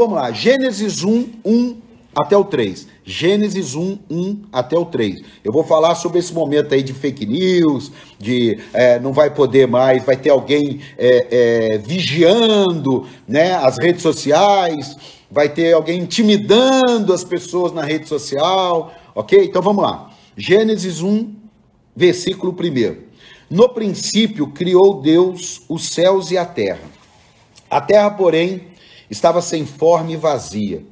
vamos lá. Gênesis 1, 1 até o 3. Gênesis 1, 1 até o 3. Eu vou falar sobre esse momento aí de fake news, de é, não vai poder mais, vai ter alguém é, é, vigiando né, as redes sociais, vai ter alguém intimidando as pessoas na rede social, ok? Então vamos lá. Gênesis 1, versículo 1. No princípio criou Deus os céus e a terra. A terra, porém, estava sem forma e vazia.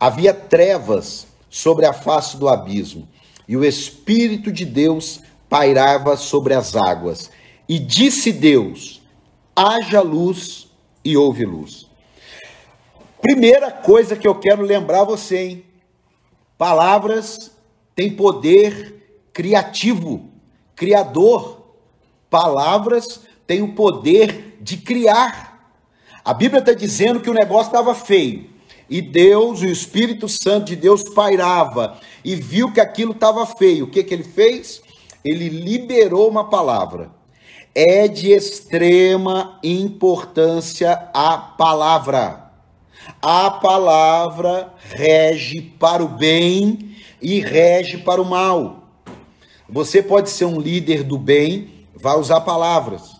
Havia trevas sobre a face do abismo, e o Espírito de Deus pairava sobre as águas. E disse Deus: haja luz, e houve luz. Primeira coisa que eu quero lembrar você, hein? Palavras têm poder criativo, criador. Palavras têm o poder de criar. A Bíblia está dizendo que o negócio estava feio. E Deus, o Espírito Santo de Deus pairava e viu que aquilo estava feio. O que, que ele fez? Ele liberou uma palavra. É de extrema importância a palavra. A palavra rege para o bem e rege para o mal. Você pode ser um líder do bem, vai usar palavras.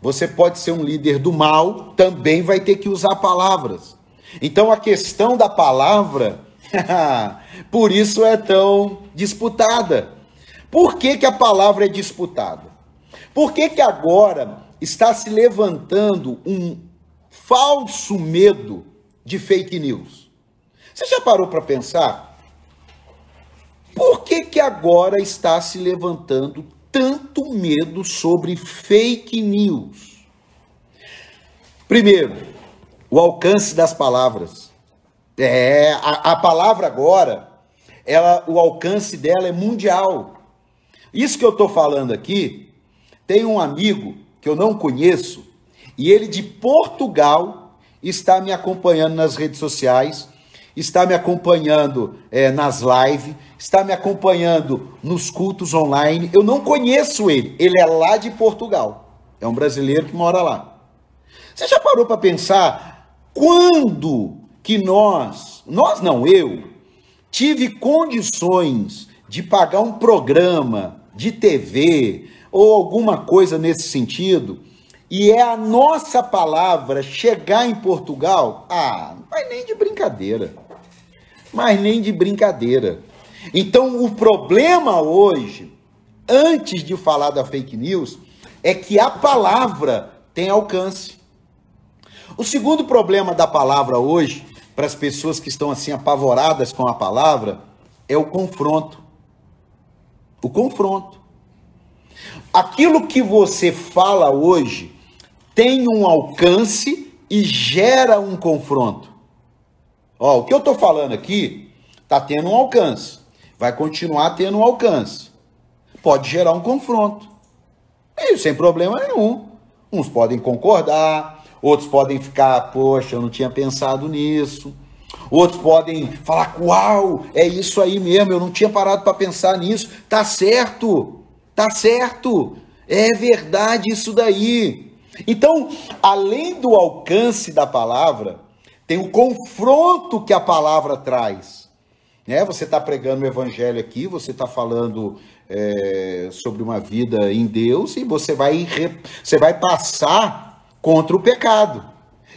Você pode ser um líder do mal, também vai ter que usar palavras. Então a questão da palavra, por isso é tão disputada. Por que, que a palavra é disputada? Por que, que agora está se levantando um falso medo de fake news? Você já parou para pensar? Por que, que agora está se levantando tanto medo sobre fake news? Primeiro, o alcance das palavras. É, a, a palavra agora, ela, o alcance dela é mundial. Isso que eu estou falando aqui, tem um amigo que eu não conheço, e ele de Portugal está me acompanhando nas redes sociais, está me acompanhando é, nas lives, está me acompanhando nos cultos online. Eu não conheço ele, ele é lá de Portugal, é um brasileiro que mora lá. Você já parou para pensar quando que nós, nós não, eu, tive condições de pagar um programa de TV ou alguma coisa nesse sentido, e é a nossa palavra chegar em Portugal, ah, mas nem de brincadeira. Mas nem de brincadeira. Então, o problema hoje, antes de falar da fake news, é que a palavra tem alcance. O segundo problema da palavra hoje, para as pessoas que estão assim apavoradas com a palavra, é o confronto. O confronto. Aquilo que você fala hoje tem um alcance e gera um confronto. Ó, o que eu estou falando aqui está tendo um alcance, vai continuar tendo um alcance. Pode gerar um confronto. E sem problema nenhum. Uns podem concordar, Outros podem ficar, poxa, eu não tinha pensado nisso. Outros podem falar, uau, é isso aí mesmo, eu não tinha parado para pensar nisso. Tá certo, tá certo, é verdade isso daí. Então, além do alcance da palavra, tem o confronto que a palavra traz. Né? Você está pregando o evangelho aqui, você está falando é, sobre uma vida em Deus e você vai, você vai passar contra o pecado.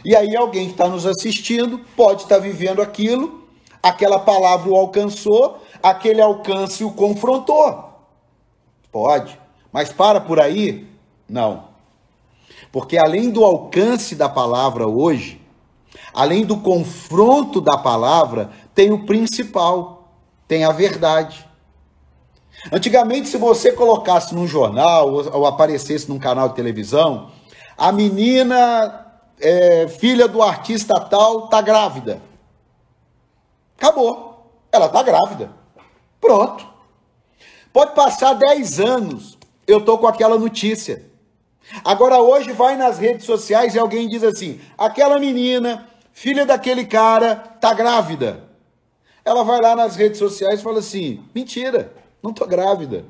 E aí alguém que está nos assistindo pode estar tá vivendo aquilo, aquela palavra o alcançou, aquele alcance o confrontou. Pode. Mas para por aí? Não. Porque além do alcance da palavra hoje, além do confronto da palavra, tem o principal, tem a verdade. Antigamente, se você colocasse num jornal ou aparecesse num canal de televisão, a menina, é, filha do artista tal, tá grávida. Acabou. Ela tá grávida. Pronto. Pode passar 10 anos, eu tô com aquela notícia. Agora hoje vai nas redes sociais e alguém diz assim: aquela menina, filha daquele cara, tá grávida. Ela vai lá nas redes sociais e fala assim: mentira, não tô grávida.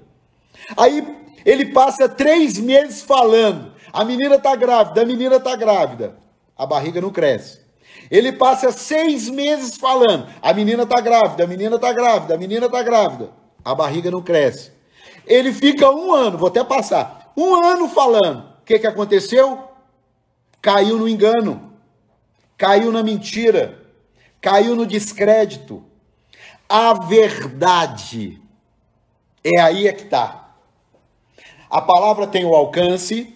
Aí ele passa três meses falando: a menina está grávida, a menina está grávida. A barriga não cresce. Ele passa seis meses falando: a menina tá grávida, a menina tá grávida, a menina tá grávida. A barriga não cresce. Ele fica um ano, vou até passar, um ano falando. O que, que aconteceu? Caiu no engano, caiu na mentira, caiu no descrédito. A verdade é aí é que está. A palavra tem o alcance,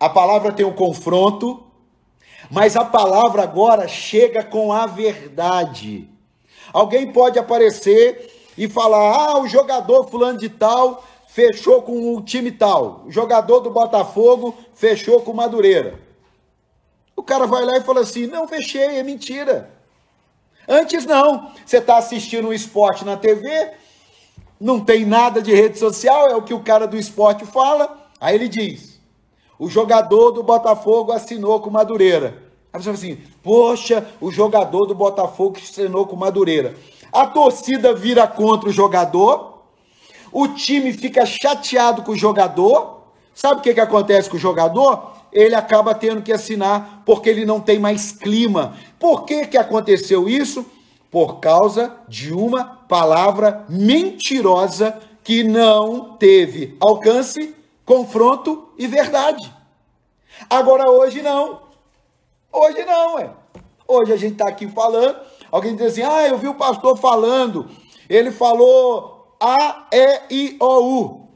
a palavra tem o confronto, mas a palavra agora chega com a verdade. Alguém pode aparecer e falar: ah, o jogador fulano de tal fechou com o time tal, o jogador do Botafogo fechou com o Madureira. O cara vai lá e fala assim: não, fechei, é mentira. Antes não, você está assistindo um esporte na TV, não tem nada de rede social, é o que o cara do esporte fala, aí ele diz: o jogador do Botafogo assinou com Madureira. Aí você fala assim: poxa, o jogador do Botafogo assinou com Madureira. A torcida vira contra o jogador, o time fica chateado com o jogador. Sabe o que, que acontece com o jogador? Ele acaba tendo que assinar porque ele não tem mais clima. Por que, que aconteceu isso? Por causa de uma palavra mentirosa que não teve alcance, confronto e verdade. Agora hoje não. Hoje não, é. Hoje a gente está aqui falando, alguém diz assim: ah, eu vi o pastor falando, ele falou A, E, I, O, U.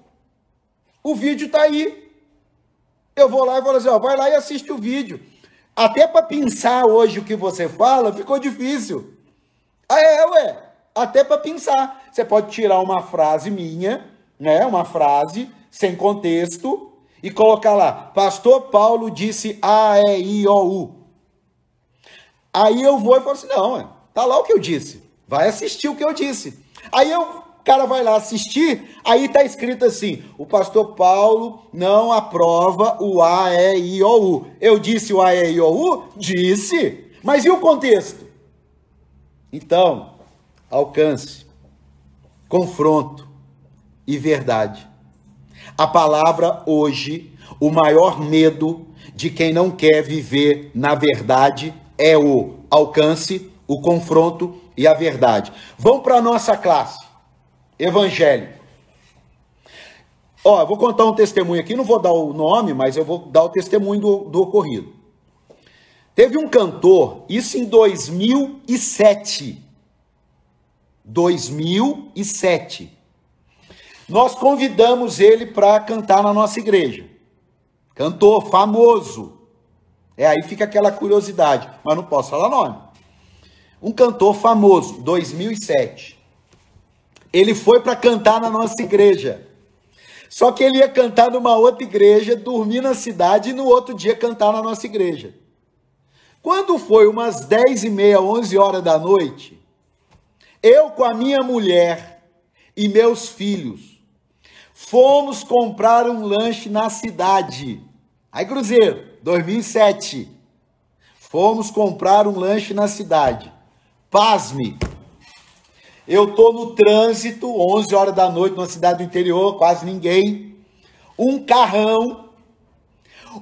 O vídeo está aí. Eu vou lá e falo assim: ó, vai lá e assiste o vídeo. Até para pensar hoje o que você fala, ficou difícil. Ah, é, ué. Até para pensar. Você pode tirar uma frase minha, né? Uma frase sem contexto e colocar lá: Pastor Paulo disse A, E, I, O, U. Aí eu vou e falo assim: não, é, tá lá o que eu disse. Vai assistir o que eu disse. Aí eu, cara vai lá assistir, aí tá escrito assim: o pastor Paulo não aprova o A, E, I, O, U. Eu disse o A, E, I, O, U? Disse. Mas e o contexto? Então, alcance, confronto e verdade. A palavra hoje, o maior medo de quem não quer viver na verdade é o alcance, o confronto e a verdade. Vamos para a nossa classe, Evangelho. Ó, vou contar um testemunho aqui, não vou dar o nome, mas eu vou dar o testemunho do, do ocorrido. Teve um cantor, isso em 2007. 2007. Nós convidamos ele para cantar na nossa igreja. Cantor famoso. É aí fica aquela curiosidade, mas não posso falar nome. Um cantor famoso, 2007. Ele foi para cantar na nossa igreja. Só que ele ia cantar numa outra igreja, dormir na cidade e no outro dia cantar na nossa igreja. Quando foi umas 10 e meia, 11 horas da noite, eu com a minha mulher e meus filhos fomos comprar um lanche na cidade. Aí, Cruzeiro, 2007. Fomos comprar um lanche na cidade. Pasme. Eu tô no trânsito, 11 horas da noite, numa cidade do interior, quase ninguém. Um carrão,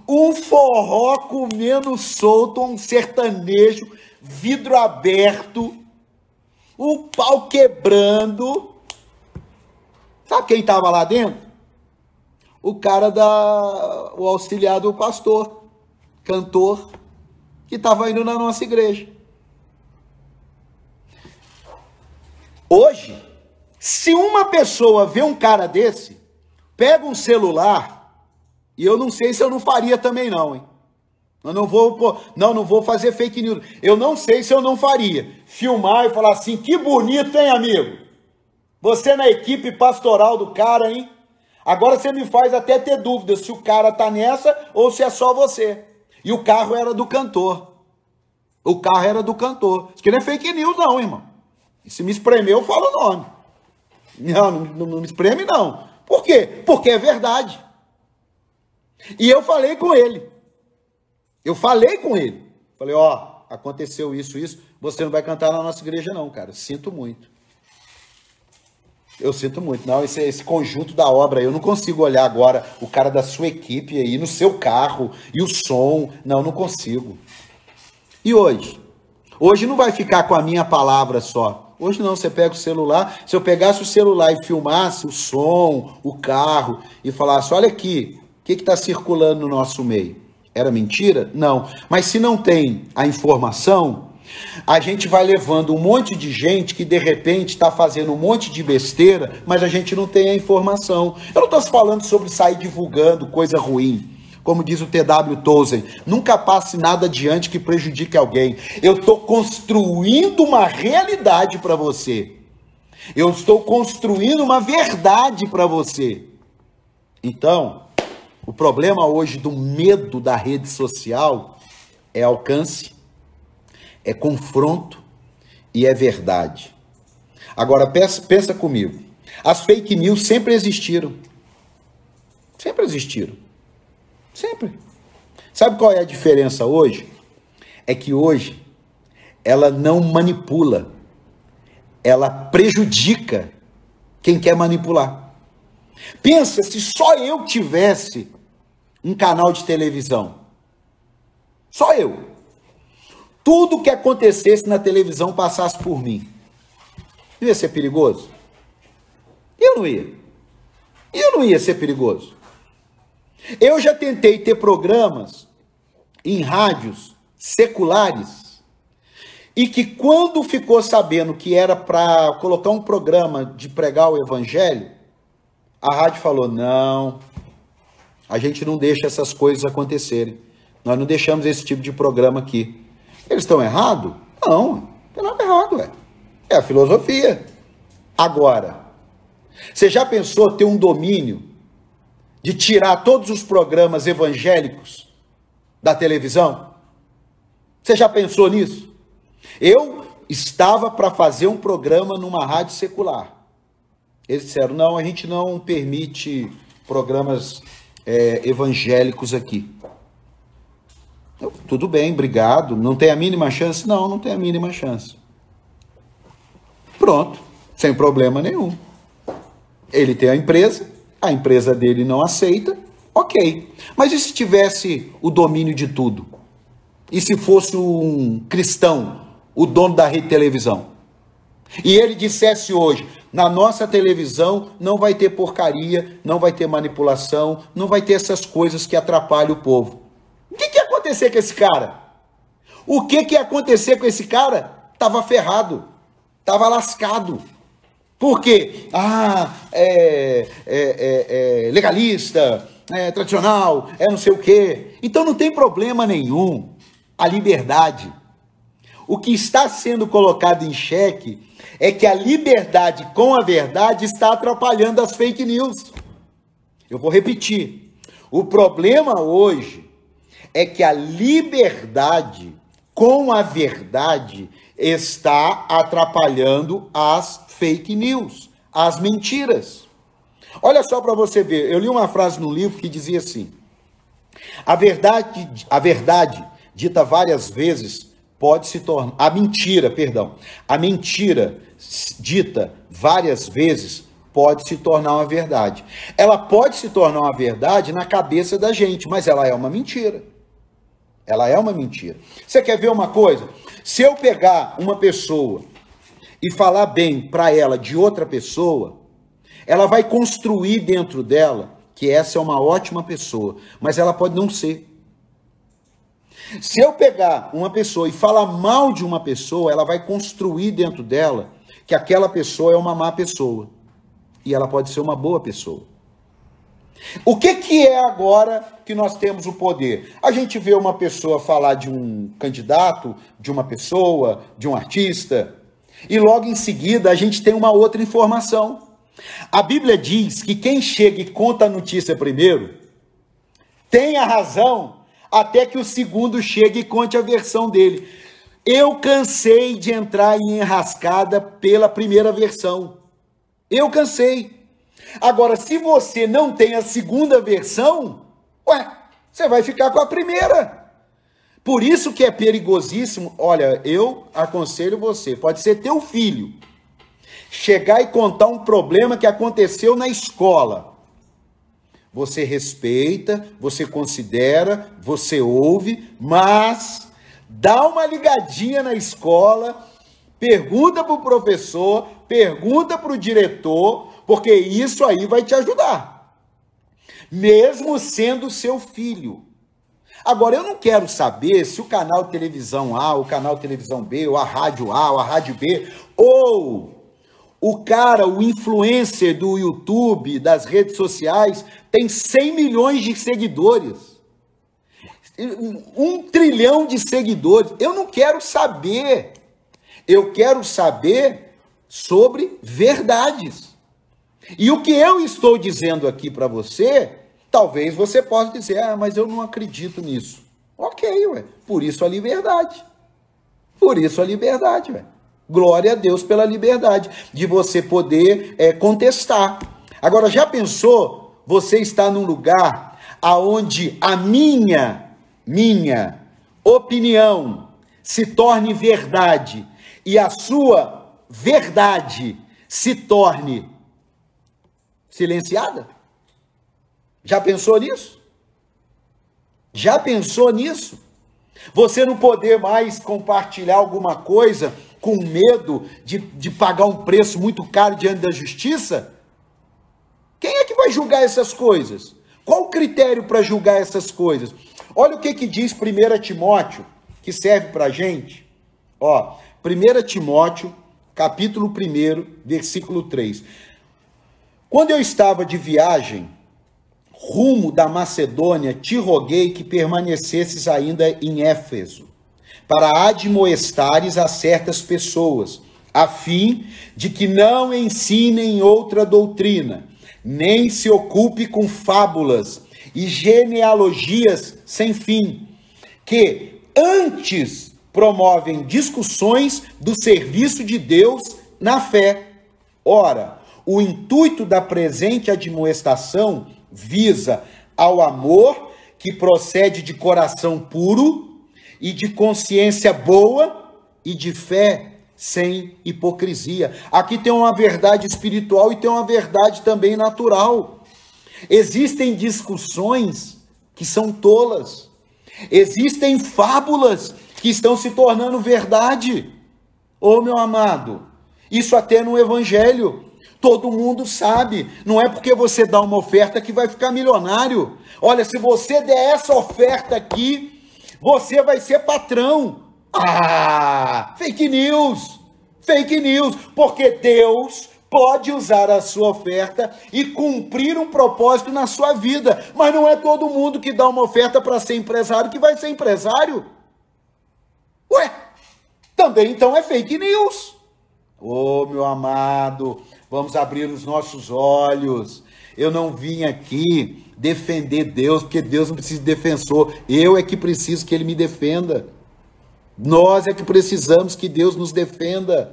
um forró comendo solto, um sertanejo, vidro aberto, o pau quebrando. Sabe quem estava lá dentro? O cara da. o auxiliar do pastor cantor, que estava indo na nossa igreja. Hoje, se uma pessoa vê um cara desse, pega um celular, e eu não sei se eu não faria também não, hein? Eu não vou, não, não vou fazer fake news. Eu não sei se eu não faria. Filmar e falar assim: "Que bonito, hein, amigo? Você na equipe pastoral do cara, hein? Agora você me faz até ter dúvida se o cara tá nessa ou se é só você." E o carro era do cantor. O carro era do cantor. Isso aqui não é fake news, não, irmão. E se me espremer, eu falo o nome. Não, não, não, me espreme, não. Por quê? Porque é verdade. E eu falei com ele. Eu falei com ele. Falei, ó, aconteceu isso, isso. Você não vai cantar na nossa igreja, não, cara. Sinto muito. Eu sinto muito. Não, esse, esse conjunto da obra, eu não consigo olhar agora o cara da sua equipe aí no seu carro e o som. Não, não consigo. E hoje? Hoje não vai ficar com a minha palavra só. Hoje não, você pega o celular. Se eu pegasse o celular e filmasse o som, o carro, e falasse: olha aqui, o que está circulando no nosso meio? Era mentira? Não. Mas se não tem a informação, a gente vai levando um monte de gente que de repente está fazendo um monte de besteira, mas a gente não tem a informação. Eu não estou falando sobre sair divulgando coisa ruim. Como diz o T.W. Tolkien, nunca passe nada adiante que prejudique alguém. Eu estou construindo uma realidade para você. Eu estou construindo uma verdade para você. Então, o problema hoje do medo da rede social é alcance é confronto e é verdade. Agora pensa, pensa comigo. As fake news sempre existiram. Sempre existiram. Sempre. Sabe qual é a diferença hoje? É que hoje ela não manipula, ela prejudica quem quer manipular. Pensa se só eu tivesse um canal de televisão. Só eu tudo que acontecesse na televisão passasse por mim. Ia ser perigoso? Eu não ia. Eu não ia ser perigoso. Eu já tentei ter programas em rádios seculares e que quando ficou sabendo que era para colocar um programa de pregar o evangelho, a rádio falou: "Não, a gente não deixa essas coisas acontecerem. Nós não deixamos esse tipo de programa aqui. Eles estão errados? Não, não tem nada errado, é. É a filosofia. Agora, você já pensou ter um domínio de tirar todos os programas evangélicos da televisão? Você já pensou nisso? Eu estava para fazer um programa numa rádio secular. Eles disseram: não, a gente não permite programas é, evangélicos aqui. Eu, tudo bem, obrigado. Não tem a mínima chance? Não, não tem a mínima chance. Pronto, sem problema nenhum. Ele tem a empresa, a empresa dele não aceita, ok. Mas e se tivesse o domínio de tudo? E se fosse um cristão, o dono da rede de televisão? E ele dissesse hoje: na nossa televisão não vai ter porcaria, não vai ter manipulação, não vai ter essas coisas que atrapalham o povo. O que, que ia acontecer com esse cara? O que, que ia acontecer com esse cara? Tava ferrado, tava lascado. Por quê? Ah, é, é, é, é legalista, é tradicional, é não sei o quê. Então não tem problema nenhum a liberdade. O que está sendo colocado em xeque é que a liberdade com a verdade está atrapalhando as fake news. Eu vou repetir. O problema hoje é que a liberdade com a verdade está atrapalhando as fake news, as mentiras. Olha só para você ver, eu li uma frase no livro que dizia assim: a verdade, a verdade dita várias vezes pode se tornar a mentira, perdão, a mentira dita várias vezes pode se tornar uma verdade. Ela pode se tornar uma verdade na cabeça da gente, mas ela é uma mentira. Ela é uma mentira. Você quer ver uma coisa? Se eu pegar uma pessoa e falar bem para ela de outra pessoa, ela vai construir dentro dela que essa é uma ótima pessoa, mas ela pode não ser. Se eu pegar uma pessoa e falar mal de uma pessoa, ela vai construir dentro dela que aquela pessoa é uma má pessoa. E ela pode ser uma boa pessoa. O que, que é agora que nós temos o poder? A gente vê uma pessoa falar de um candidato, de uma pessoa, de um artista, e logo em seguida a gente tem uma outra informação. A Bíblia diz que quem chega e conta a notícia primeiro tem a razão até que o segundo chegue e conte a versão dele. Eu cansei de entrar em enrascada pela primeira versão. Eu cansei. Agora, se você não tem a segunda versão, ué, você vai ficar com a primeira. Por isso que é perigosíssimo. Olha, eu aconselho você, pode ser teu filho, chegar e contar um problema que aconteceu na escola. Você respeita, você considera, você ouve, mas dá uma ligadinha na escola, pergunta para o professor, pergunta para o diretor, porque isso aí vai te ajudar. Mesmo sendo seu filho. Agora, eu não quero saber se o canal televisão A, o canal televisão B, ou a rádio A, ou a rádio B, ou o cara, o influencer do YouTube, das redes sociais, tem 100 milhões de seguidores. Um trilhão de seguidores. Eu não quero saber. Eu quero saber sobre verdades. E o que eu estou dizendo aqui para você Talvez você possa dizer, ah, mas eu não acredito nisso. Ok, ué. Por isso a liberdade. Por isso a liberdade, ué. Glória a Deus pela liberdade de você poder é, contestar. Agora, já pensou você está num lugar aonde a minha, minha opinião se torne verdade e a sua verdade se torne silenciada? Já pensou nisso? Já pensou nisso? Você não poder mais compartilhar alguma coisa com medo de, de pagar um preço muito caro diante da justiça? Quem é que vai julgar essas coisas? Qual o critério para julgar essas coisas? Olha o que, que diz 1 Timóteo, que serve para a gente. Ó, 1 Timóteo, capítulo 1, versículo 3. Quando eu estava de viagem rumo da Macedônia, te roguei que permanecesses ainda em Éfeso, para admoestares a certas pessoas, a fim de que não ensinem outra doutrina, nem se ocupe com fábulas e genealogias sem fim, que antes promovem discussões do serviço de Deus na fé. Ora, o intuito da presente admoestação visa ao amor que procede de coração puro e de consciência boa e de fé sem hipocrisia. Aqui tem uma verdade espiritual e tem uma verdade também natural. Existem discussões que são tolas. Existem fábulas que estão se tornando verdade. Ô oh, meu amado, isso até no evangelho. Todo mundo sabe. Não é porque você dá uma oferta que vai ficar milionário. Olha, se você der essa oferta aqui, você vai ser patrão. Ah, fake news. Fake news. Porque Deus pode usar a sua oferta e cumprir um propósito na sua vida. Mas não é todo mundo que dá uma oferta para ser empresário que vai ser empresário. Ué, também então é fake news. Ô oh, meu amado, Vamos abrir os nossos olhos. Eu não vim aqui defender Deus, porque Deus não precisa de defensor. Eu é que preciso que Ele me defenda. Nós é que precisamos que Deus nos defenda.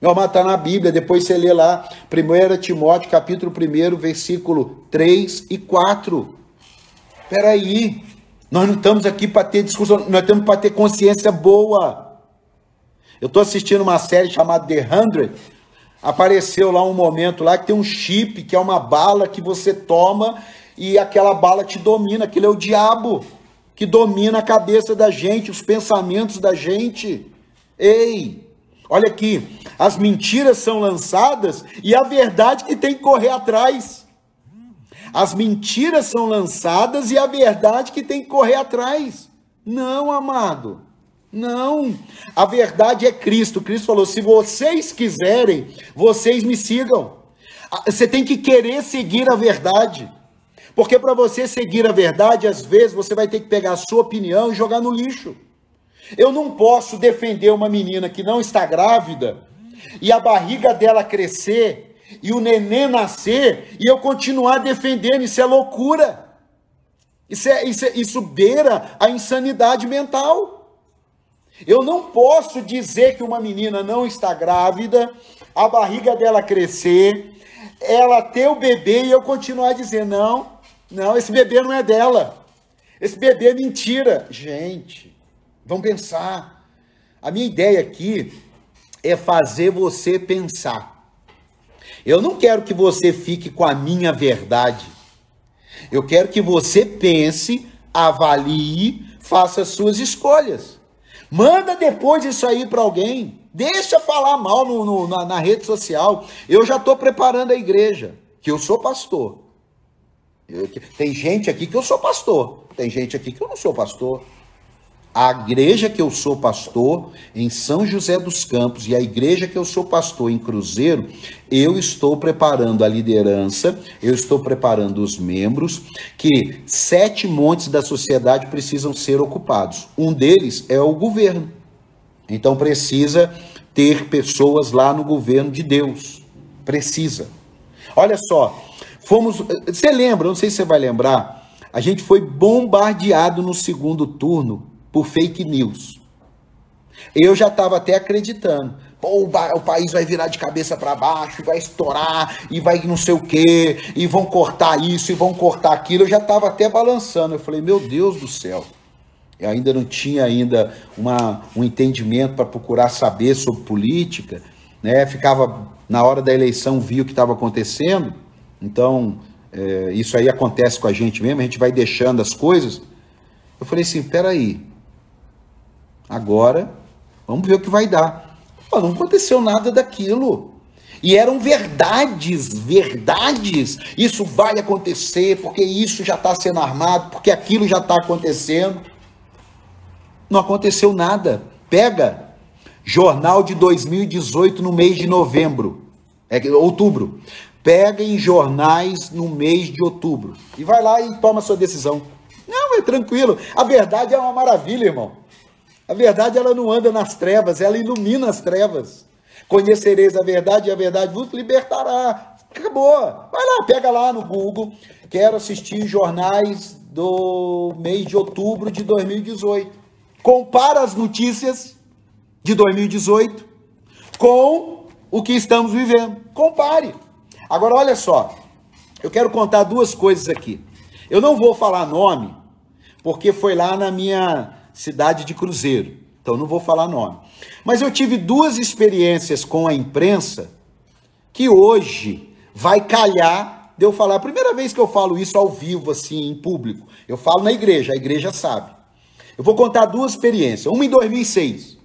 Meu amado, está na Bíblia, depois você lê lá, 1 Timóteo, capítulo 1, versículo 3 e 4. Espera aí, nós não estamos aqui para ter discussão, nós estamos para ter consciência boa. Eu estou assistindo uma série chamada The Hundred, apareceu lá um momento lá que tem um chip, que é uma bala que você toma e aquela bala te domina, aquilo é o diabo que domina a cabeça da gente, os pensamentos da gente. Ei, olha aqui, as mentiras são lançadas e a verdade que tem que correr atrás. As mentiras são lançadas e a verdade que tem que correr atrás. Não, amado. Não, a verdade é Cristo. Cristo falou: se vocês quiserem, vocês me sigam. Ah, você tem que querer seguir a verdade. Porque para você seguir a verdade, às vezes você vai ter que pegar a sua opinião e jogar no lixo. Eu não posso defender uma menina que não está grávida e a barriga dela crescer e o neném nascer e eu continuar defendendo. Isso é loucura. Isso, é, isso, é, isso beira a insanidade mental. Eu não posso dizer que uma menina não está grávida, a barriga dela crescer, ela ter o bebê e eu continuar dizendo: não, não, esse bebê não é dela. Esse bebê é mentira. Gente, vamos pensar. A minha ideia aqui é fazer você pensar. Eu não quero que você fique com a minha verdade. Eu quero que você pense, avalie, faça suas escolhas. Manda depois isso aí para alguém. Deixa falar mal no, no, na, na, rede social. Eu já estou preparando a igreja, que eu sou pastor. Eu, tem gente aqui que eu sou pastor. Tem gente aqui que eu não sou pastor. A igreja que eu sou pastor em São José dos Campos e a igreja que eu sou pastor em Cruzeiro, eu estou preparando a liderança, eu estou preparando os membros, que sete montes da sociedade precisam ser ocupados. Um deles é o governo. Então precisa ter pessoas lá no governo de Deus. Precisa. Olha só, fomos. Você lembra, não sei se você vai lembrar, a gente foi bombardeado no segundo turno por fake news. Eu já estava até acreditando. Pô, o, país vai virar de cabeça para baixo, vai estourar, e vai não sei o quê, e vão cortar isso, e vão cortar aquilo. Eu já estava até balançando. Eu falei, meu Deus do céu. Eu ainda não tinha ainda uma, um entendimento para procurar saber sobre política. Né? Ficava, na hora da eleição, via o que estava acontecendo. Então, é, isso aí acontece com a gente mesmo, a gente vai deixando as coisas. Eu falei assim, peraí, Agora, vamos ver o que vai dar. Não aconteceu nada daquilo. E eram verdades, verdades. Isso vai acontecer, porque isso já está sendo armado, porque aquilo já está acontecendo. Não aconteceu nada. Pega jornal de 2018 no mês de novembro, é outubro. Pega em jornais no mês de outubro e vai lá e toma sua decisão. Não, é tranquilo. A verdade é uma maravilha, irmão. A verdade ela não anda nas trevas, ela ilumina as trevas. Conhecereis a verdade e a verdade vos libertará. Acabou. Vai lá, pega lá no Google. Quero assistir jornais do mês de outubro de 2018. Compara as notícias de 2018 com o que estamos vivendo. Compare. Agora olha só. Eu quero contar duas coisas aqui. Eu não vou falar nome, porque foi lá na minha cidade de Cruzeiro. Então não vou falar nome. Mas eu tive duas experiências com a imprensa que hoje vai calhar de eu falar. Primeira vez que eu falo isso ao vivo, assim, em público. Eu falo na igreja, a igreja sabe. Eu vou contar duas experiências. Uma em 2006.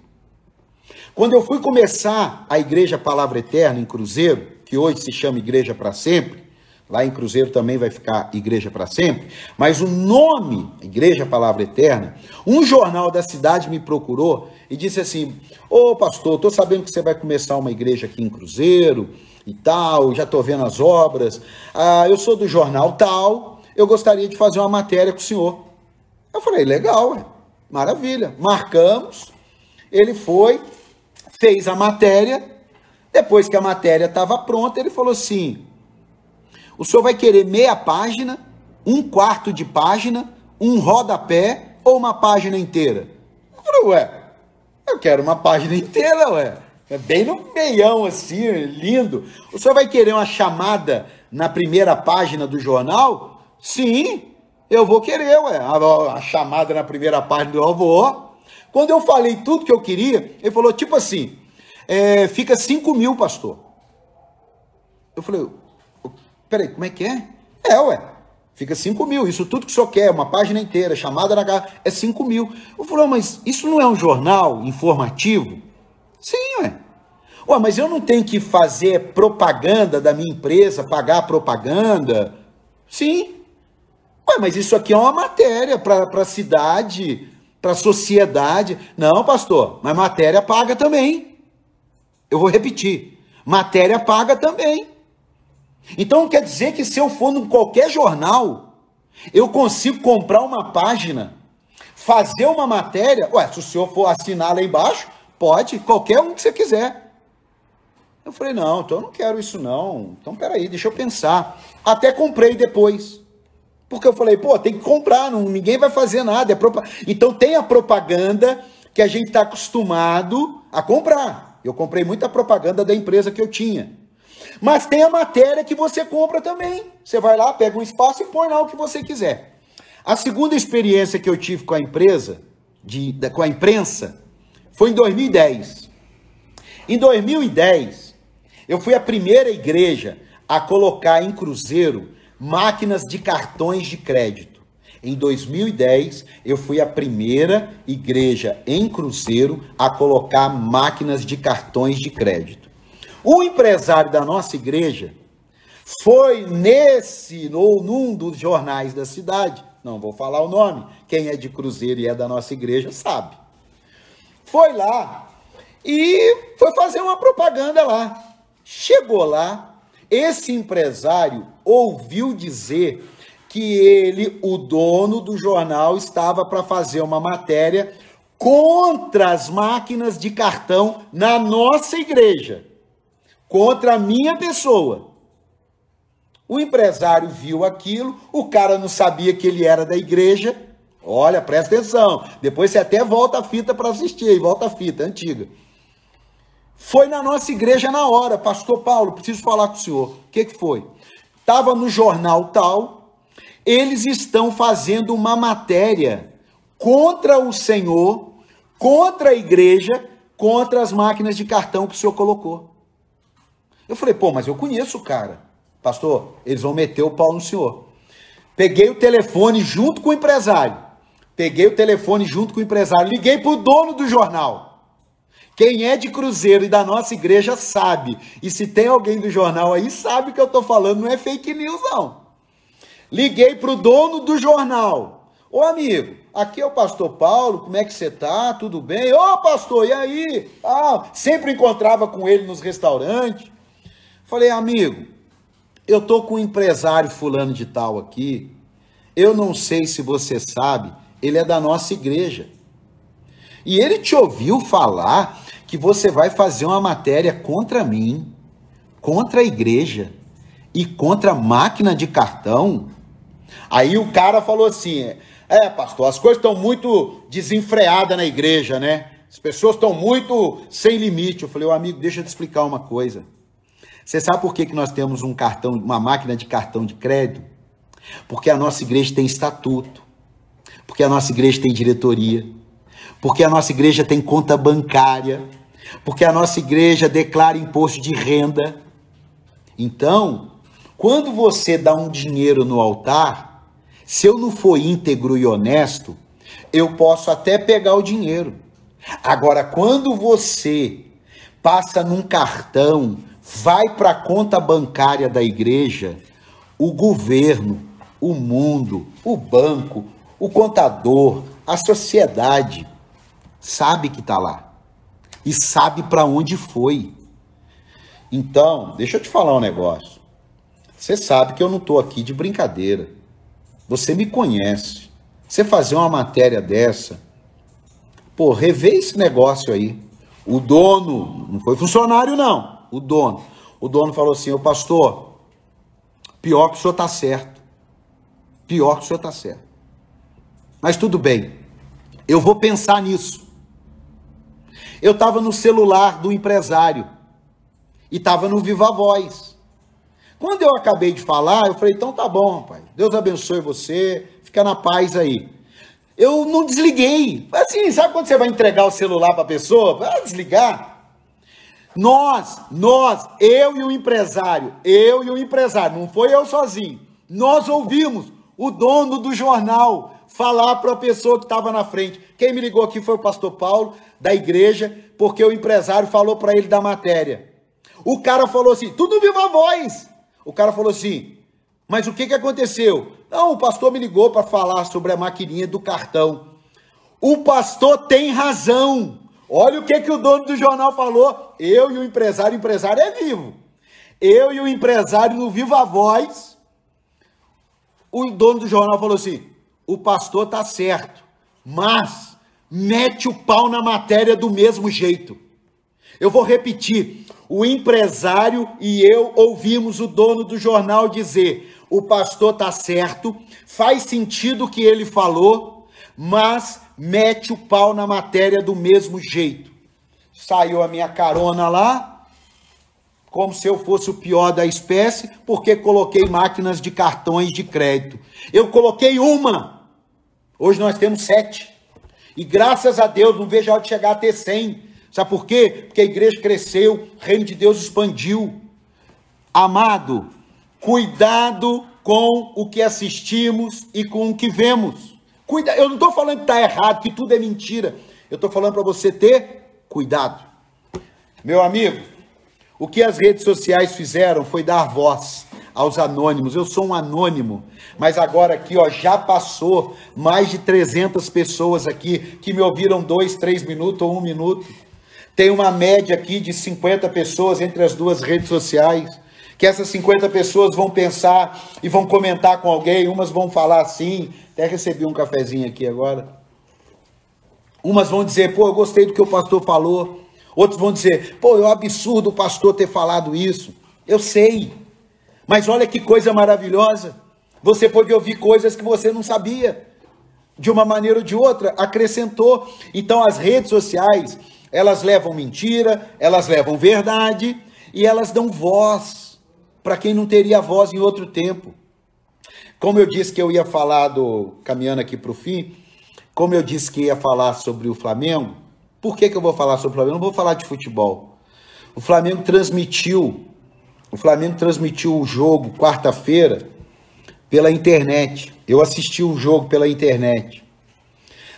Quando eu fui começar a Igreja Palavra Eterna em Cruzeiro, que hoje se chama Igreja para Sempre, Lá em Cruzeiro também vai ficar Igreja para Sempre. Mas o nome, Igreja Palavra Eterna, um jornal da cidade me procurou e disse assim: Ô pastor, estou sabendo que você vai começar uma igreja aqui em Cruzeiro e tal, já estou vendo as obras. Ah, eu sou do jornal tal, eu gostaria de fazer uma matéria com o senhor. Eu falei: legal, ué, maravilha. Marcamos. Ele foi, fez a matéria. Depois que a matéria estava pronta, ele falou assim: o senhor vai querer meia página, um quarto de página, um rodapé ou uma página inteira? Eu falei, ué, eu quero uma página inteira, ué. É bem no meião, assim, lindo. O senhor vai querer uma chamada na primeira página do jornal? Sim, eu vou querer, ué. A, a chamada na primeira página do avô. Quando eu falei tudo que eu queria, ele falou tipo assim: é, fica 5 mil, pastor. Eu falei, Peraí, como é que é? É, ué. Fica 5 mil. Isso tudo que o senhor quer, uma página inteira, chamada na casa, é 5 mil. Eu falei, mas isso não é um jornal informativo? Sim, ué. Ué, mas eu não tenho que fazer propaganda da minha empresa, pagar propaganda? Sim. Ué, mas isso aqui é uma matéria para a cidade, para a sociedade. Não, pastor, mas matéria paga também. Eu vou repetir. Matéria paga também. Então quer dizer que se eu for em qualquer jornal, eu consigo comprar uma página, fazer uma matéria. Ué, se o senhor for assinar lá embaixo, pode, qualquer um que você quiser. Eu falei, não, então eu não quero isso não. Então peraí, deixa eu pensar. Até comprei depois. Porque eu falei, pô, tem que comprar, não, ninguém vai fazer nada. É Então tem a propaganda que a gente está acostumado a comprar. Eu comprei muita propaganda da empresa que eu tinha. Mas tem a matéria que você compra também. Você vai lá, pega um espaço e põe lá o que você quiser. A segunda experiência que eu tive com a empresa, de, com a imprensa, foi em 2010. Em 2010, eu fui a primeira igreja a colocar em Cruzeiro máquinas de cartões de crédito. Em 2010, eu fui a primeira igreja em Cruzeiro a colocar máquinas de cartões de crédito. O empresário da nossa igreja foi nesse ou num dos jornais da cidade, não vou falar o nome, quem é de Cruzeiro e é da nossa igreja sabe. Foi lá e foi fazer uma propaganda lá. Chegou lá, esse empresário ouviu dizer que ele, o dono do jornal, estava para fazer uma matéria contra as máquinas de cartão na nossa igreja, contra a minha pessoa. O empresário viu aquilo, o cara não sabia que ele era da igreja. Olha, presta atenção. Depois você até volta a fita para assistir, volta a fita antiga. Foi na nossa igreja na hora, pastor Paulo, preciso falar com o senhor. O que, que foi? Estava no jornal tal, eles estão fazendo uma matéria contra o Senhor, contra a igreja, contra as máquinas de cartão que o senhor colocou. Eu falei, pô, mas eu conheço o cara. Pastor, eles vão meter o pau no senhor. Peguei o telefone junto com o empresário. Peguei o telefone junto com o empresário. Liguei para o dono do jornal. Quem é de Cruzeiro e da nossa igreja sabe. E se tem alguém do jornal aí, sabe que eu estou falando, não é fake news, não. Liguei para o dono do jornal. Ô amigo, aqui é o pastor Paulo, como é que você tá? Tudo bem? Ô pastor, e aí? Ah, sempre encontrava com ele nos restaurantes. Falei, amigo, eu tô com um empresário fulano de tal aqui. Eu não sei se você sabe, ele é da nossa igreja. E ele te ouviu falar que você vai fazer uma matéria contra mim, contra a igreja e contra a máquina de cartão. Aí o cara falou assim: é, pastor, as coisas estão muito desenfreadas na igreja, né? As pessoas estão muito sem limite. Eu falei, ô amigo, deixa eu te explicar uma coisa. Você sabe por que, que nós temos um cartão, uma máquina de cartão de crédito? Porque a nossa igreja tem estatuto, porque a nossa igreja tem diretoria, porque a nossa igreja tem conta bancária, porque a nossa igreja declara imposto de renda. Então, quando você dá um dinheiro no altar, se eu não for íntegro e honesto, eu posso até pegar o dinheiro. Agora, quando você passa num cartão, vai para a conta bancária da igreja, o governo, o mundo, o banco, o contador, a sociedade sabe que está lá e sabe para onde foi. Então, deixa eu te falar um negócio. Você sabe que eu não estou aqui de brincadeira. Você me conhece. Você fazer uma matéria dessa, pô, revê esse negócio aí. O dono, não foi funcionário não, o dono. O dono falou assim: "Ô pastor, pior que o senhor tá certo. Pior que o senhor tá certo. Mas tudo bem. Eu vou pensar nisso. Eu estava no celular do empresário e estava no Viva Voz. Quando eu acabei de falar, eu falei, então tá bom, pai. Deus abençoe você, fica na paz aí. Eu não desliguei. Assim, sabe quando você vai entregar o celular para a pessoa? Vai desligar. Nós, nós, eu e o empresário, eu e o empresário, não foi eu sozinho. Nós ouvimos o dono do jornal falar para a pessoa que estava na frente. Quem me ligou aqui foi o pastor Paulo, da igreja, porque o empresário falou para ele da matéria. O cara falou assim: tudo viva voz. O cara falou assim: Mas o que, que aconteceu? Não, o pastor me ligou para falar sobre a maquininha do cartão. O pastor tem razão. Olha o que, que o dono do jornal falou. Eu e o empresário, o empresário é vivo. Eu e o empresário no Viva Voz. O dono do jornal falou assim: o pastor tá certo, mas mete o pau na matéria do mesmo jeito. Eu vou repetir: o empresário e eu ouvimos o dono do jornal dizer: o pastor está certo, faz sentido o que ele falou, mas mete o pau na matéria do mesmo jeito. Saiu a minha carona lá, como se eu fosse o pior da espécie, porque coloquei máquinas de cartões de crédito. Eu coloquei uma, hoje nós temos sete. E graças a Deus, não vejo a hora de chegar a ter cem. Sabe por quê? Porque a igreja cresceu, o reino de Deus expandiu. Amado, cuidado com o que assistimos e com o que vemos. Cuida, eu não estou falando que está errado, que tudo é mentira. Eu estou falando para você ter cuidado. Meu amigo, o que as redes sociais fizeram foi dar voz aos anônimos. Eu sou um anônimo, mas agora aqui, ó, já passou mais de 300 pessoas aqui que me ouviram dois, três minutos ou um minuto. Tem uma média aqui de 50 pessoas entre as duas redes sociais que essas 50 pessoas vão pensar e vão comentar com alguém, umas vão falar assim, até recebi um cafezinho aqui agora. Umas vão dizer, pô, eu gostei do que o pastor falou. Outros vão dizer, pô, é um absurdo o pastor ter falado isso. Eu sei. Mas olha que coisa maravilhosa. Você pode ouvir coisas que você não sabia. De uma maneira ou de outra, acrescentou. Então as redes sociais, elas levam mentira, elas levam verdade e elas dão voz para quem não teria voz em outro tempo. Como eu disse que eu ia falar do caminhando aqui para o fim, como eu disse que ia falar sobre o Flamengo, por que, que eu vou falar sobre o Flamengo? Não vou falar de futebol. O Flamengo transmitiu, o Flamengo transmitiu o jogo quarta-feira pela internet. Eu assisti o jogo pela internet.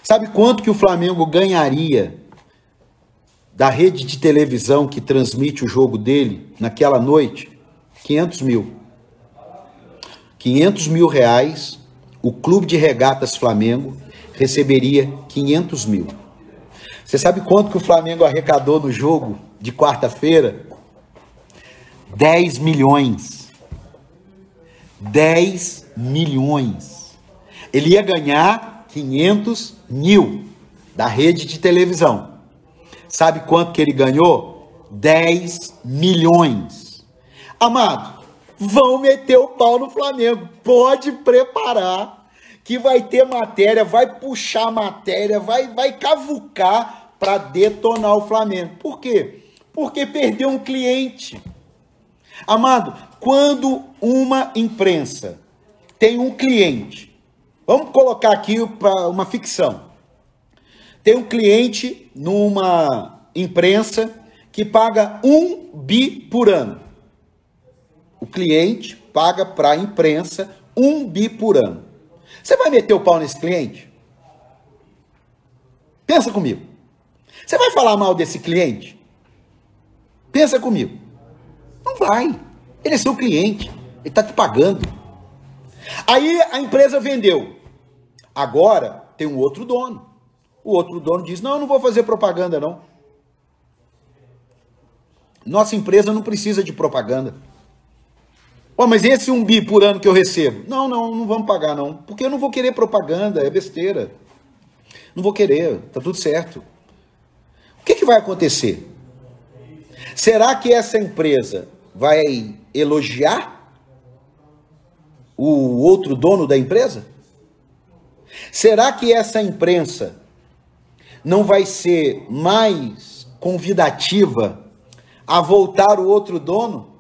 Sabe quanto que o Flamengo ganharia da rede de televisão que transmite o jogo dele naquela noite? 500 mil. 500 mil reais, o Clube de Regatas Flamengo receberia 500 mil. Você sabe quanto que o Flamengo arrecadou no jogo de quarta-feira? 10 milhões. 10 milhões. Ele ia ganhar 500 mil da rede de televisão. Sabe quanto que ele ganhou? 10 milhões. Amado, vão meter o pau no Flamengo. Pode preparar que vai ter matéria, vai puxar matéria, vai, vai cavucar para detonar o Flamengo. Por quê? Porque perdeu um cliente. Amado, quando uma imprensa tem um cliente, vamos colocar aqui para uma ficção. Tem um cliente numa imprensa que paga um bi por ano o cliente paga para a imprensa um bi por ano. Você vai meter o pau nesse cliente? Pensa comigo. Você vai falar mal desse cliente? Pensa comigo. Não vai. Ele é seu cliente. Ele está te pagando. Aí a empresa vendeu. Agora tem um outro dono. O outro dono diz: Não, eu não vou fazer propaganda, não. Nossa empresa não precisa de propaganda. Oh, mas esse um bi por ano que eu recebo? Não, não, não vamos pagar não, porque eu não vou querer propaganda, é besteira. Não vou querer, tá tudo certo. O que, que vai acontecer? Será que essa empresa vai elogiar o outro dono da empresa? Será que essa imprensa não vai ser mais convidativa a voltar o outro dono?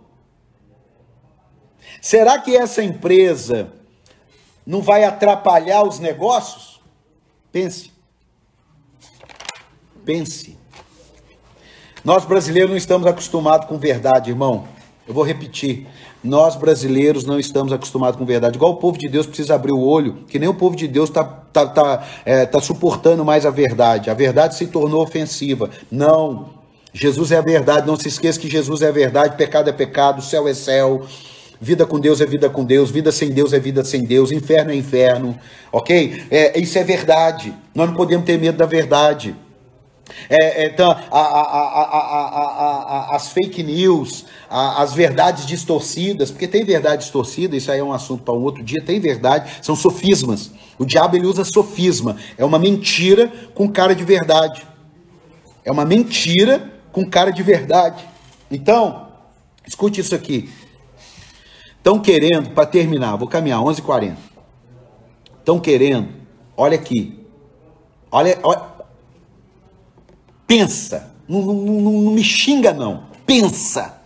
Será que essa empresa não vai atrapalhar os negócios? Pense. Pense. Nós brasileiros não estamos acostumados com verdade, irmão. Eu vou repetir. Nós brasileiros não estamos acostumados com verdade. Igual o povo de Deus precisa abrir o olho, que nem o povo de Deus está tá, tá, é, tá suportando mais a verdade. A verdade se tornou ofensiva. Não. Jesus é a verdade. Não se esqueça que Jesus é a verdade. Pecado é pecado. Céu é céu. Vida com Deus é vida com Deus, vida sem Deus é vida sem Deus, inferno é inferno, ok? É, isso é verdade. Nós não podemos ter medo da verdade. É, então, a, a, a, as fake news, as verdades distorcidas, porque tem verdade distorcida, isso aí é um assunto para um outro dia, tem verdade, são sofismas. O diabo ele usa sofisma, é uma mentira com cara de verdade. É uma mentira com cara de verdade. Então, escute isso aqui. Estão querendo, para terminar, vou caminhar, 11h40. Estão querendo, olha aqui, olha, olha pensa, não, não, não, não me xinga não, pensa.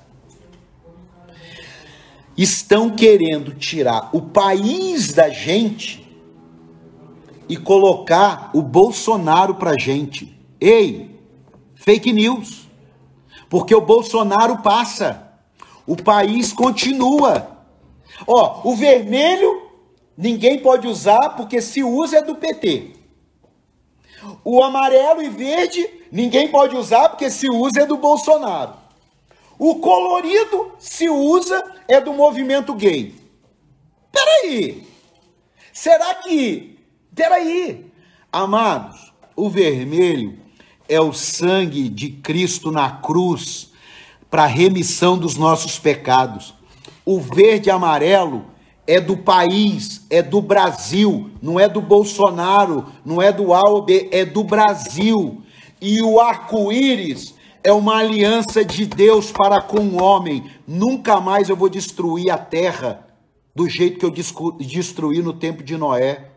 Estão querendo tirar o país da gente e colocar o Bolsonaro para gente. Ei, fake news. Porque o Bolsonaro passa, o país continua. Ó, o vermelho ninguém pode usar porque se usa é do PT. O amarelo e verde ninguém pode usar porque se usa é do Bolsonaro. O colorido se usa é do movimento gay. Peraí. Será que. Peraí. Amados, o vermelho é o sangue de Cristo na cruz para remissão dos nossos pecados. O verde e amarelo é do país, é do Brasil, não é do Bolsonaro, não é do A ou B, é do Brasil. E o arco-íris é uma aliança de Deus para com o homem. Nunca mais eu vou destruir a terra do jeito que eu destruí no tempo de Noé.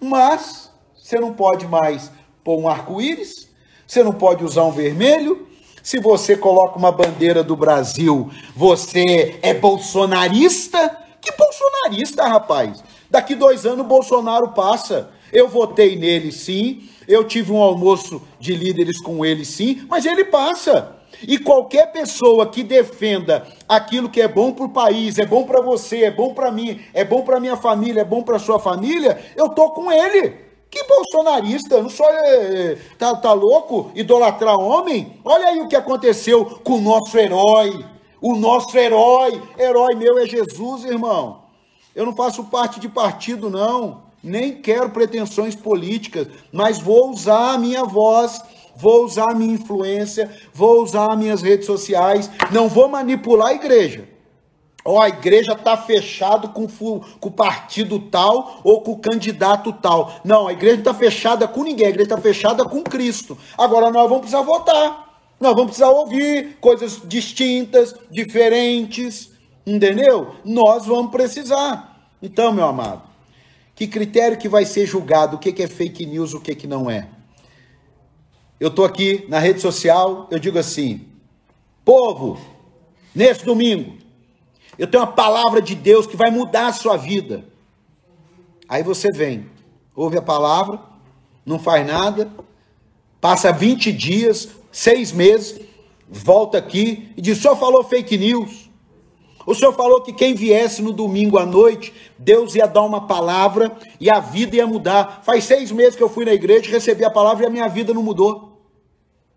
Mas você não pode mais pôr um arco-íris, você não pode usar um vermelho. Se você coloca uma bandeira do Brasil, você é bolsonarista que bolsonarista, rapaz? Daqui dois anos o Bolsonaro passa. Eu votei nele sim, eu tive um almoço de líderes com ele sim, mas ele passa. E qualquer pessoa que defenda aquilo que é bom para o país, é bom para você, é bom para mim, é bom para minha família, é bom para sua família, eu tô com ele. Que bolsonarista, não sou. É, tá, tá louco? Idolatrar homem? Olha aí o que aconteceu com o nosso herói. O nosso herói, herói meu é Jesus, irmão. Eu não faço parte de partido, não. Nem quero pretensões políticas, mas vou usar a minha voz, vou usar a minha influência, vou usar minhas redes sociais. Não vou manipular a igreja. Ó, a igreja está fechado com, com o partido tal ou com o candidato tal. Não, a igreja está fechada com ninguém, a igreja está fechada com Cristo. Agora nós vamos precisar votar. Nós vamos precisar ouvir coisas distintas, diferentes, entendeu? Nós vamos precisar. Então, meu amado, que critério que vai ser julgado? O que é fake news, o que não é? Eu estou aqui na rede social, eu digo assim: povo, nesse domingo, eu tenho uma palavra de Deus que vai mudar a sua vida. Aí você vem, ouve a palavra, não faz nada, passa 20 dias, seis meses, volta aqui e diz: o senhor falou fake news. O senhor falou que quem viesse no domingo à noite, Deus ia dar uma palavra e a vida ia mudar. Faz seis meses que eu fui na igreja, recebi a palavra e a minha vida não mudou.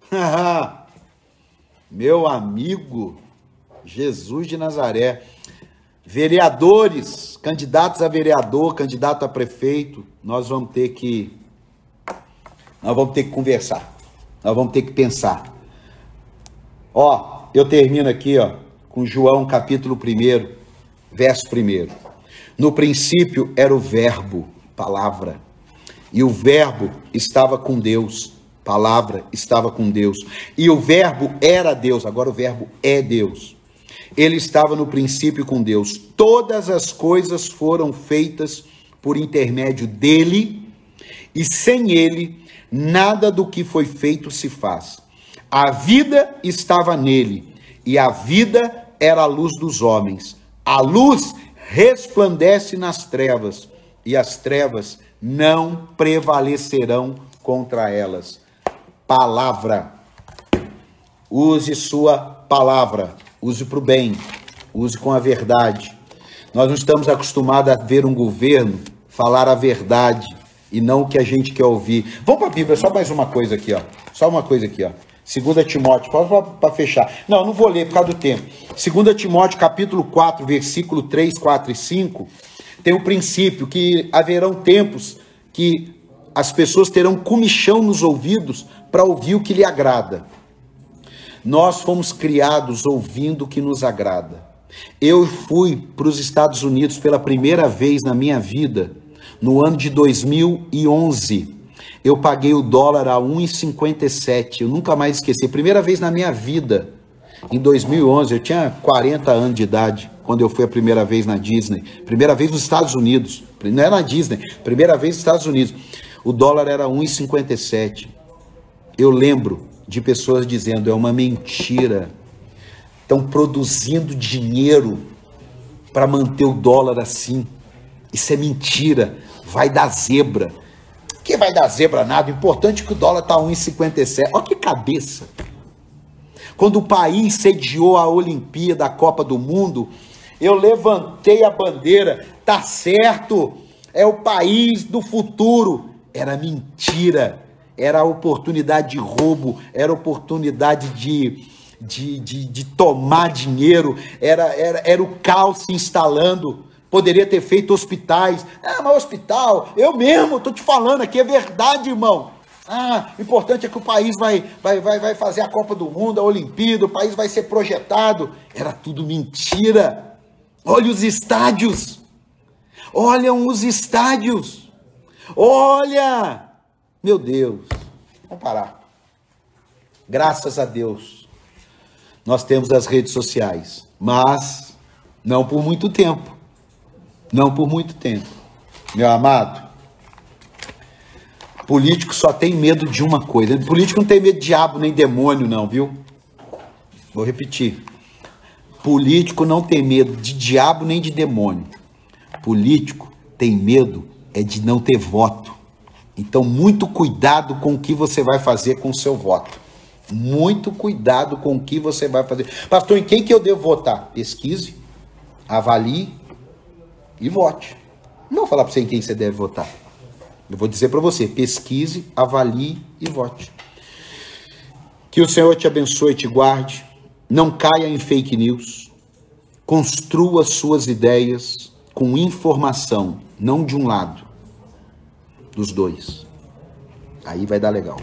Meu amigo, Jesus de Nazaré. Vereadores, candidatos a vereador, candidato a prefeito, nós vamos ter que nós vamos ter que conversar. Nós vamos ter que pensar. Ó, eu termino aqui, ó, com João capítulo 1, verso 1. No princípio era o verbo, palavra. E o verbo estava com Deus, palavra estava com Deus. E o verbo era Deus, agora o verbo é Deus. Ele estava no princípio com Deus. Todas as coisas foram feitas por intermédio dele, e sem ele nada do que foi feito se faz. A vida estava nele, e a vida era a luz dos homens. A luz resplandece nas trevas, e as trevas não prevalecerão contra elas. Palavra. Use sua palavra, use para o bem, use com a verdade. Nós não estamos acostumados a ver um governo falar a verdade e não o que a gente quer ouvir. Vamos para a Bíblia, só mais uma coisa aqui, ó. Só uma coisa aqui, ó. 2 Timóteo, para fechar. Não, não vou ler por causa do tempo. 2 Timóteo, capítulo 4, versículo 3, 4 e 5, tem o princípio que haverão tempos que as pessoas terão comichão nos ouvidos para ouvir o que lhe agrada. Nós fomos criados ouvindo o que nos agrada. Eu fui para os Estados Unidos pela primeira vez na minha vida no ano de 2011, eu paguei o dólar a 1,57. Eu nunca mais esqueci. Primeira vez na minha vida, em 2011, eu tinha 40 anos de idade, quando eu fui a primeira vez na Disney. Primeira vez nos Estados Unidos. Não é na Disney, primeira vez nos Estados Unidos. O dólar era 1,57. Eu lembro de pessoas dizendo: é uma mentira. Estão produzindo dinheiro para manter o dólar assim. Isso é mentira vai dar zebra. Que vai dar zebra nada, o importante é que o dólar está 1,57. Olha que cabeça. Quando o país sediou a Olimpíada, a Copa do Mundo, Eu levantei a bandeira, tá certo, é o país do futuro. Era mentira, era oportunidade de roubo, era oportunidade de, de, de, de tomar dinheiro, era, era, era o caos se instalando. Poderia ter feito hospitais. Ah, mas hospital, eu mesmo, estou te falando aqui, é verdade, irmão. Ah, o importante é que o país vai, vai, vai, vai fazer a Copa do Mundo, a Olimpíada, o país vai ser projetado. Era tudo mentira. Olha os estádios. Olham os estádios. Olha! Meu Deus. Vamos parar. Graças a Deus, nós temos as redes sociais, mas não por muito tempo. Não por muito tempo. Meu amado, político só tem medo de uma coisa. Político não tem medo de diabo nem demônio, não, viu? Vou repetir. Político não tem medo de diabo nem de demônio. Político tem medo é de não ter voto. Então, muito cuidado com o que você vai fazer com o seu voto. Muito cuidado com o que você vai fazer. Pastor, em quem que eu devo votar? Pesquise, avalie e vote. Não vou falar para você em quem você deve votar. Eu vou dizer para você: pesquise, avalie e vote. Que o Senhor te abençoe e te guarde. Não caia em fake news. Construa suas ideias com informação, não de um lado, dos dois. Aí vai dar legal.